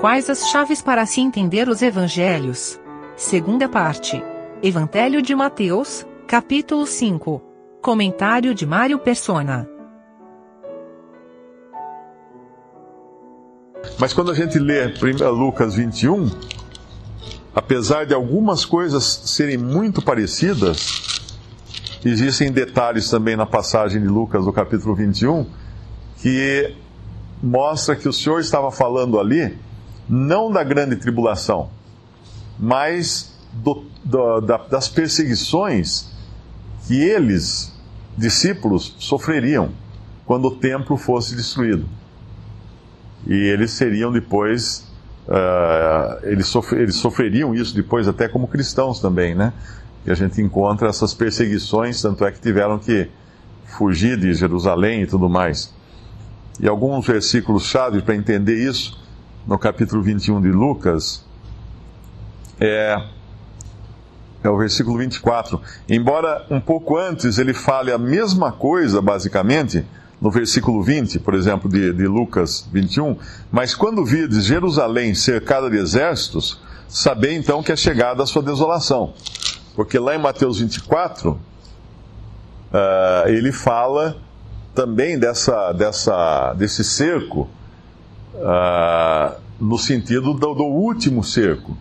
Quais as chaves para se entender os evangelhos? Segunda parte. Evangelho de Mateus, capítulo 5. Comentário de Mário Persona. Mas quando a gente lê Lucas 21, apesar de algumas coisas serem muito parecidas, existem detalhes também na passagem de Lucas, no capítulo 21, que mostra que o Senhor estava falando ali não da grande tribulação, mas do, do, da, das perseguições que eles, discípulos, sofreriam quando o templo fosse destruído. E eles seriam depois, uh, eles, eles sofreriam isso depois até como cristãos também, né? E a gente encontra essas perseguições, tanto é que tiveram que fugir de Jerusalém e tudo mais. E alguns versículos-chave para entender isso no capítulo 21 de Lucas, é, é o versículo 24. Embora um pouco antes ele fale a mesma coisa, basicamente, no versículo 20, por exemplo, de, de Lucas 21, mas quando vides Jerusalém cercada de exércitos, sabei então que é chegada a sua desolação. Porque lá em Mateus 24, uh, ah, ele fala também dessa, dessa, desse cerco uh, no sentido do, do, último cerco,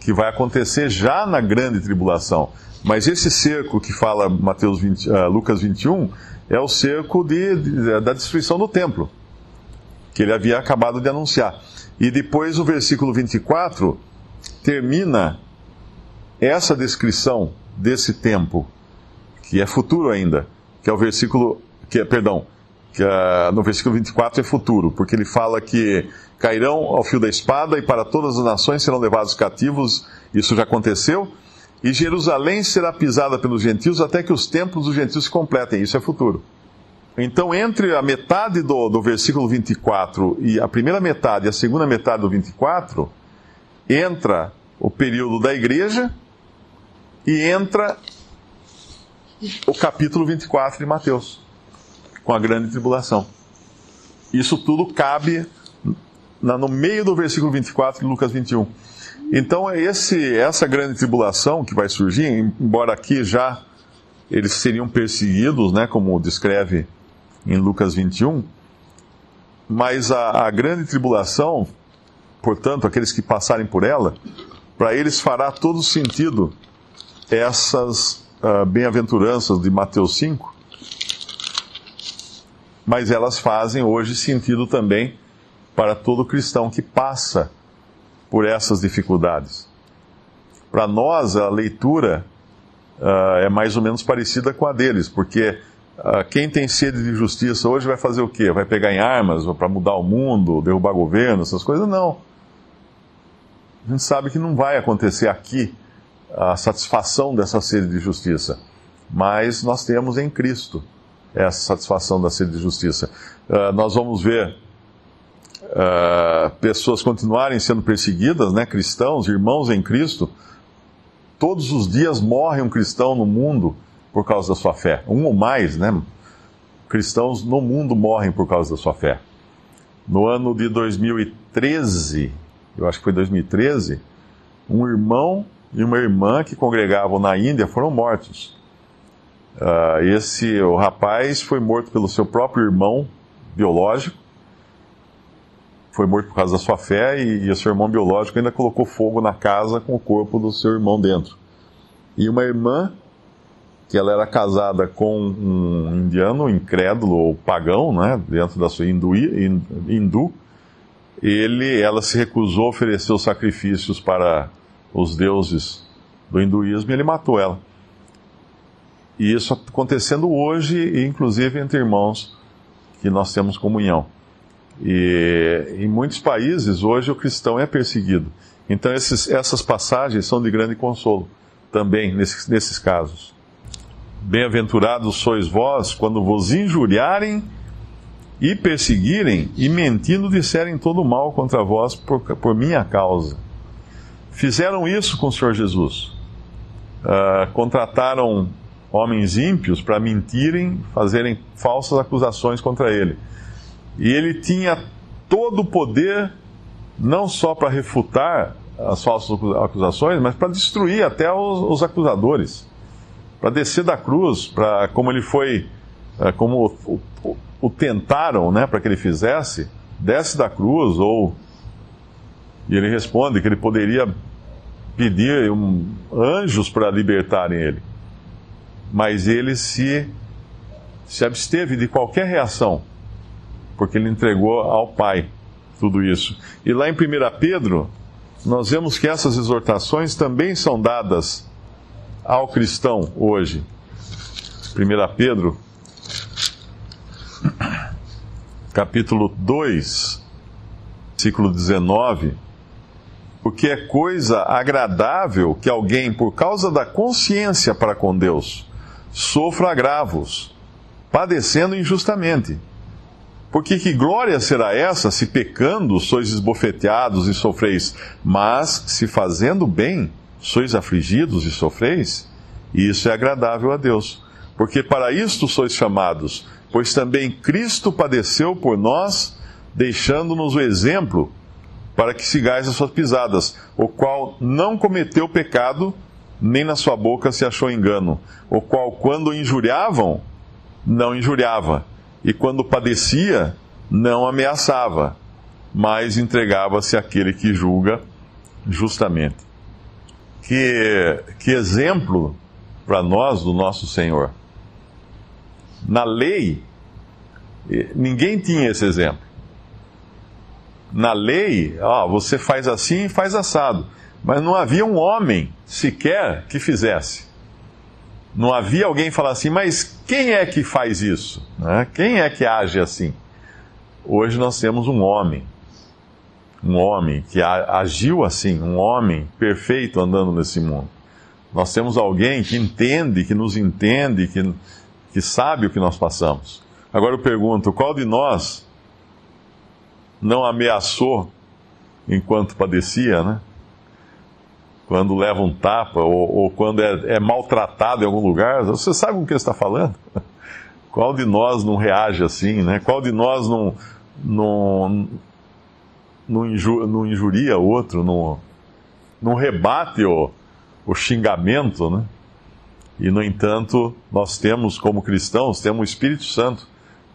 que vai acontecer já na grande tribulação. Mas esse cerco que fala Mateus 20, uh, ah, Lucas 21 é o cerco de, de, da destruição do templo, que ele havia acabado de anunciar. E depois o versículo 24 termina essa descrição desse tempo, que é futuro ainda, que é o versículo, que é, perdão, que no versículo 24 é futuro, porque ele fala que cairão ao fio da espada e para todas as nações serão levados cativos, isso já aconteceu, e Jerusalém será pisada pelos gentios até que os templos dos gentios se completem, isso é futuro. Então, entre a metade do, do versículo 24 e a primeira metade e a segunda metade do 24, entra o período da igreja e entra o capítulo 24 de Mateus com a grande tribulação. Isso tudo cabe no meio do versículo 24 de Lucas 21. Então, é esse, essa grande tribulação que vai surgir, embora aqui já eles seriam perseguidos, né, como descreve em Lucas 21, mas a, a grande tribulação, portanto, aqueles que passarem por ela, para eles fará todo sentido essas uh, bem-aventuranças de Mateus 5, mas elas fazem hoje sentido também para todo cristão que passa por essas dificuldades. Para nós, a leitura uh, é mais ou menos parecida com a deles, porque uh, quem tem sede de justiça hoje vai fazer o quê? Vai pegar em armas para mudar o mundo, derrubar governo, essas coisas? Não. A gente sabe que não vai acontecer aqui a satisfação dessa sede de justiça, mas nós temos em Cristo essa satisfação da sede de justiça. Uh, nós vamos ver uh, pessoas continuarem sendo perseguidas, né, cristãos, irmãos em Cristo. Todos os dias morre um cristão no mundo por causa da sua fé. Um ou mais, né? Cristãos no mundo morrem por causa da sua fé. No ano de 2013, eu acho que foi 2013, um irmão e uma irmã que congregavam na Índia foram mortos Uh, esse o rapaz foi morto pelo seu próprio irmão biológico, foi morto por causa da sua fé e, e seu irmão biológico ainda colocou fogo na casa com o corpo do seu irmão dentro. E uma irmã que ela era casada com um indiano incrédulo ou pagão, né, dentro da sua hindu, hindu ele, ela se recusou a oferecer os sacrifícios para os deuses do hinduísmo e ele matou ela. E isso acontecendo hoje, inclusive entre irmãos que nós temos comunhão. E em muitos países, hoje, o cristão é perseguido. Então, esses, essas passagens são de grande consolo também nesses, nesses casos. Bem-aventurados sois vós quando vos injuriarem e perseguirem e mentindo disserem todo mal contra vós por, por minha causa. Fizeram isso com o Senhor Jesus. Uh, contrataram homens ímpios para mentirem, fazerem falsas acusações contra ele. E ele tinha todo o poder não só para refutar as falsas acusações, mas para destruir até os, os acusadores, para descer da cruz, para como ele foi, é, como o, o, o tentaram, né, para que ele fizesse, desce da cruz ou e ele responde que ele poderia pedir um, anjos para libertarem ele, mas ele se se absteve de qualquer reação, porque ele entregou ao Pai tudo isso. E lá em 1 Pedro, nós vemos que essas exortações também são dadas ao cristão hoje. 1 Pedro, capítulo 2, versículo 19. Porque é coisa agradável que alguém, por causa da consciência para com Deus, sofra agravos, padecendo injustamente. Porque que glória será essa se pecando sois esbofeteados e sofreis, mas se fazendo bem sois afligidos e sofreis? Isso é agradável a Deus. Porque para isto sois chamados, pois também Cristo padeceu por nós, deixando-nos o exemplo para que sigais as suas pisadas, o qual não cometeu pecado, nem na sua boca se achou engano, o qual, quando injuriavam, não injuriava e quando padecia, não ameaçava, mas entregava-se àquele que julga justamente. Que, que exemplo para nós do nosso Senhor. Na lei, ninguém tinha esse exemplo. Na lei, ó, você faz assim e faz assado. Mas não havia um homem sequer que fizesse. Não havia alguém falar assim, mas quem é que faz isso? Né? Quem é que age assim? Hoje nós temos um homem, um homem que agiu assim, um homem perfeito andando nesse mundo. Nós temos alguém que entende, que nos entende, que, que sabe o que nós passamos. Agora eu pergunto: qual de nós não ameaçou enquanto padecia, né? Quando leva um tapa ou, ou quando é, é, maltratado em algum lugar, você sabe com o que está falando? Qual de nós não reage assim, né? Qual de nós não, não, não, inju, não injuria outro, não, não rebate o, o xingamento, né? E, no entanto, nós temos, como cristãos, temos o Espírito Santo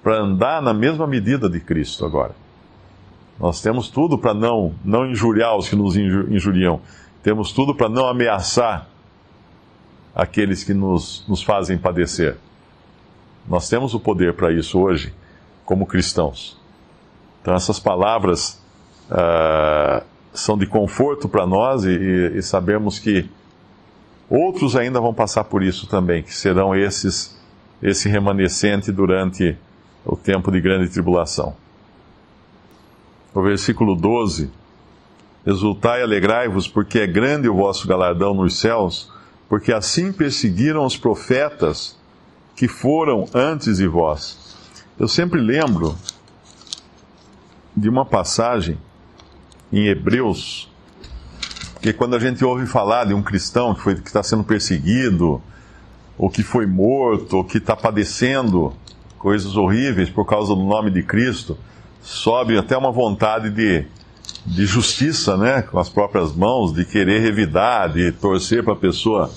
para andar na mesma medida de Cristo agora. Nós temos tudo para não, não injuriar os que nos injuriam temos tudo para não ameaçar aqueles que nos, nos fazem padecer. Nós temos o poder para isso hoje, como cristãos. Então, essas palavras uh, são de conforto para nós e, e, e sabemos que outros ainda vão passar por isso também, que serão esses, esse remanescente durante o tempo de grande tribulação. O versículo 12 Exultai e alegrai-vos, porque é grande o vosso galardão nos céus, porque assim perseguiram os profetas que foram antes de vós. Eu sempre lembro de uma passagem em Hebreus, que quando a gente ouve falar de um cristão que está sendo perseguido, ou que foi morto, ou que está padecendo coisas horríveis por causa do nome de Cristo, sobe até uma vontade de de justiça, né, com as próprias mãos, de querer revidar, de torcer para a pessoa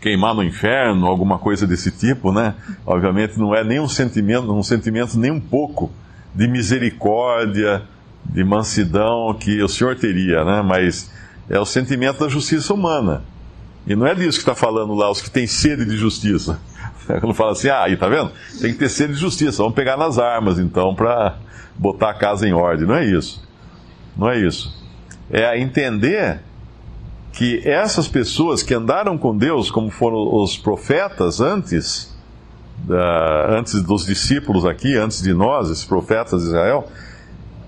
queimar no inferno, alguma coisa desse tipo, né? Obviamente não é nem um sentimento, um sentimento nem um pouco de misericórdia, de mansidão que o Senhor teria, né? Mas é o sentimento da justiça humana. E não é disso que está falando lá, os que têm sede de justiça. Quando fala assim, ah, aí tá vendo? Tem que ter sede de justiça, vamos pegar nas armas então para botar a casa em ordem. Não é isso. Não é isso. É entender que essas pessoas que andaram com Deus, como foram os profetas antes, uh, antes dos discípulos aqui, antes de nós, esses profetas de Israel,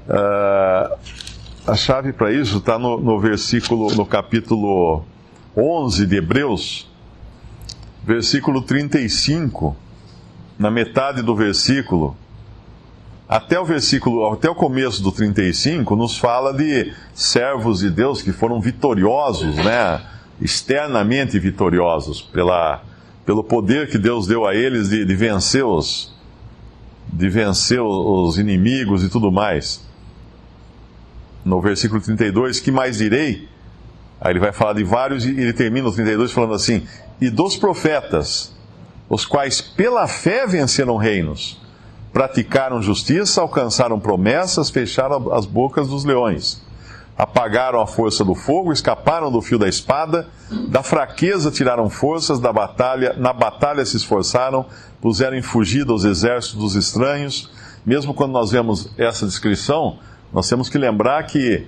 uh, a chave para isso está no, no versículo, no capítulo 11 de Hebreus, versículo 35, na metade do versículo até o versículo, até o começo do 35, nos fala de servos de Deus que foram vitoriosos, né? externamente vitoriosos, pela, pelo poder que Deus deu a eles de, de vencer os, de vencer os inimigos e tudo mais. no versículo 32, que mais direi? Aí ele vai falar de vários e ele termina o 32 falando assim: E dos profetas, os quais pela fé venceram reinos, praticaram justiça, alcançaram promessas, fecharam as bocas dos leões, apagaram a força do fogo, escaparam do fio da espada, da fraqueza tiraram forças, da batalha, na batalha se esforçaram, puseram em fugida os exércitos dos estranhos. Mesmo quando nós vemos essa descrição, nós temos que lembrar que,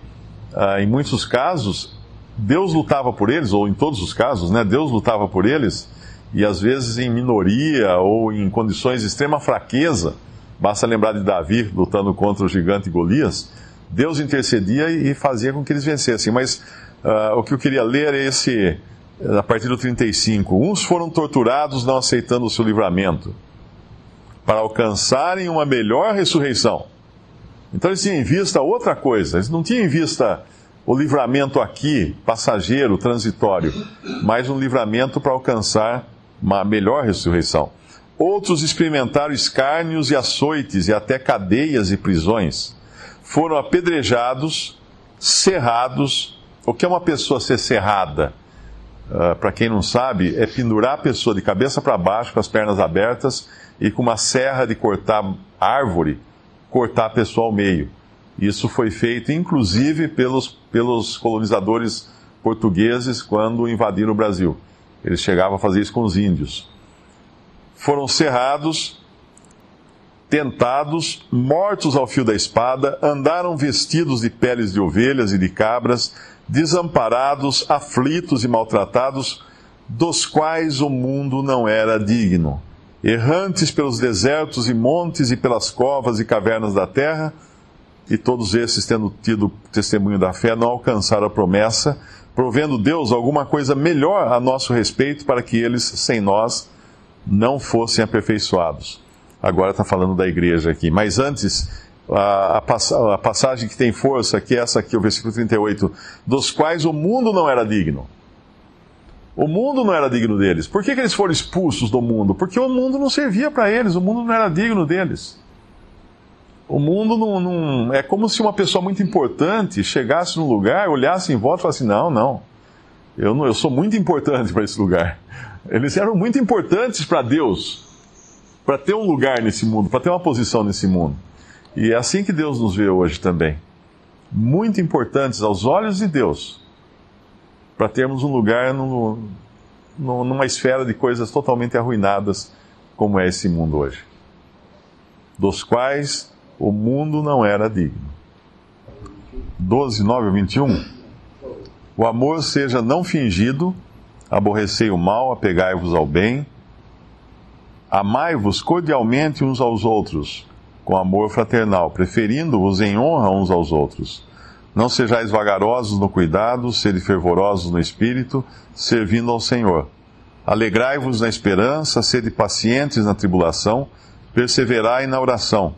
ah, em muitos casos, Deus lutava por eles, ou em todos os casos, né, Deus lutava por eles, e às vezes em minoria ou em condições de extrema fraqueza. Basta lembrar de Davi lutando contra o gigante Golias. Deus intercedia e fazia com que eles vencessem. Mas uh, o que eu queria ler é esse, a partir do 35. Uns foram torturados não aceitando o seu livramento, para alcançarem uma melhor ressurreição. Então eles tinham em vista outra coisa, eles não tinham em vista o livramento aqui, passageiro, transitório, mas um livramento para alcançar uma melhor ressurreição. Outros experimentaram escárnios e açoites e até cadeias e prisões. Foram apedrejados, cerrados. O que é uma pessoa ser cerrada? Uh, para quem não sabe, é pendurar a pessoa de cabeça para baixo, com as pernas abertas e com uma serra de cortar árvore, cortar a pessoa ao meio. Isso foi feito, inclusive, pelos, pelos colonizadores portugueses quando invadiram o Brasil. Eles chegavam a fazer isso com os índios. Foram cerrados, tentados, mortos ao fio da espada, andaram vestidos de peles de ovelhas e de cabras, desamparados, aflitos e maltratados, dos quais o mundo não era digno. Errantes pelos desertos e montes e pelas covas e cavernas da terra, e todos esses, tendo tido testemunho da fé, não alcançaram a promessa, provendo Deus alguma coisa melhor a nosso respeito para que eles, sem nós, não fossem aperfeiçoados. Agora está falando da igreja aqui. Mas antes, a, a, passagem que tem força, que é essa aqui, o versículo 38, dos quais o mundo não era digno. O mundo não era digno deles. Por que, que eles foram expulsos do mundo? Porque o mundo não servia para eles, o mundo não era digno deles. O mundo não, não, É como se uma pessoa muito importante chegasse num lugar, olhasse em volta e falasse: não, não, eu, não, eu sou muito importante para esse lugar. Eles eram muito importantes para Deus, para ter um lugar nesse mundo, para ter uma posição nesse mundo. E é assim que Deus nos vê hoje também. Muito importantes aos olhos de Deus, para termos um lugar no, no, numa esfera de coisas totalmente arruinadas, como é esse mundo hoje. Dos quais o mundo não era digno. 12, 9 ou 21. O amor seja não fingido, aborrecei o mal, apegai-vos ao bem, amai-vos cordialmente uns aos outros, com amor fraternal, preferindo-vos em honra uns aos outros. Não sejais vagarosos no cuidado, sede fervorosos no espírito, servindo ao Senhor. Alegrai-vos na esperança, sede pacientes na tribulação, perseverai na oração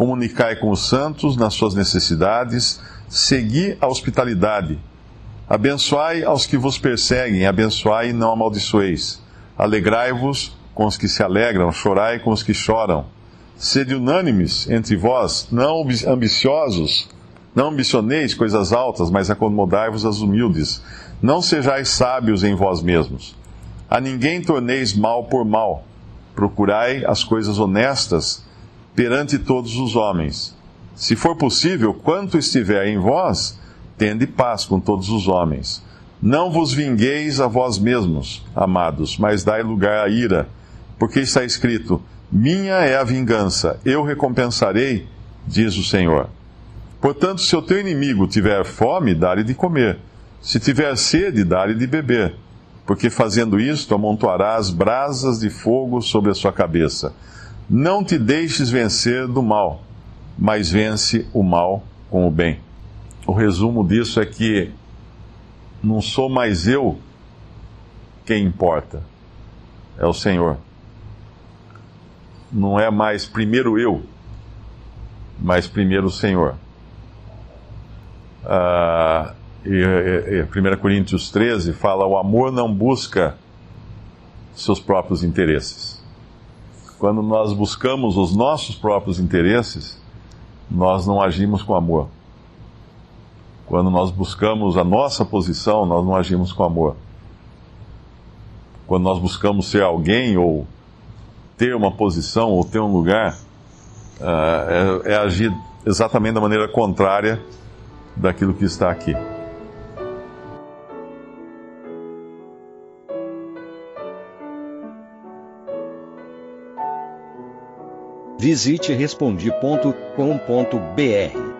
comunicai com os santos nas suas necessidades, segui a hospitalidade. Abençoai aos que vos perseguem, abençoai e não amaldiçoeis. Alegrai-vos com os que se alegram, chorai com os que choram. Sede unânimes entre vós, não ambiciosos, não ambicioneis coisas altas, mas acomodai-vos às humildes. Não sejais sábios em vós mesmos. A ninguém torneis mal por mal. Procurai as coisas honestas perante todos os homens. Se for possível, quanto estiver em vós, tende paz com todos os homens. Não vos vingueis a vós mesmos, amados, mas dai lugar à ira, porque está escrito: Minha é a vingança, eu recompensarei, diz o Senhor. Portanto, se o teu inimigo tiver fome, dá-lhe de comer. Se tiver sede, dá-lhe de beber. Porque fazendo isto, amontoarás brasas de fogo sobre a sua cabeça. Não te deixes vencer do mal, mas vence o mal com o bem. O resumo disso é que não sou mais eu quem importa, é o Senhor. Não é mais primeiro eu, mas primeiro o Senhor. Ah, e, e, e 1 Coríntios 13 fala: o amor não busca seus próprios interesses quando nós buscamos os nossos próprios interesses, nós não agimos com amor. Quando nós buscamos a nossa posição, nós não agimos com amor. Quando nós buscamos ser alguém ou ter uma posição ou ter um lugar, uh, é, é agir exatamente da maneira contrária daquilo que está aqui. Visite respondi.com.br.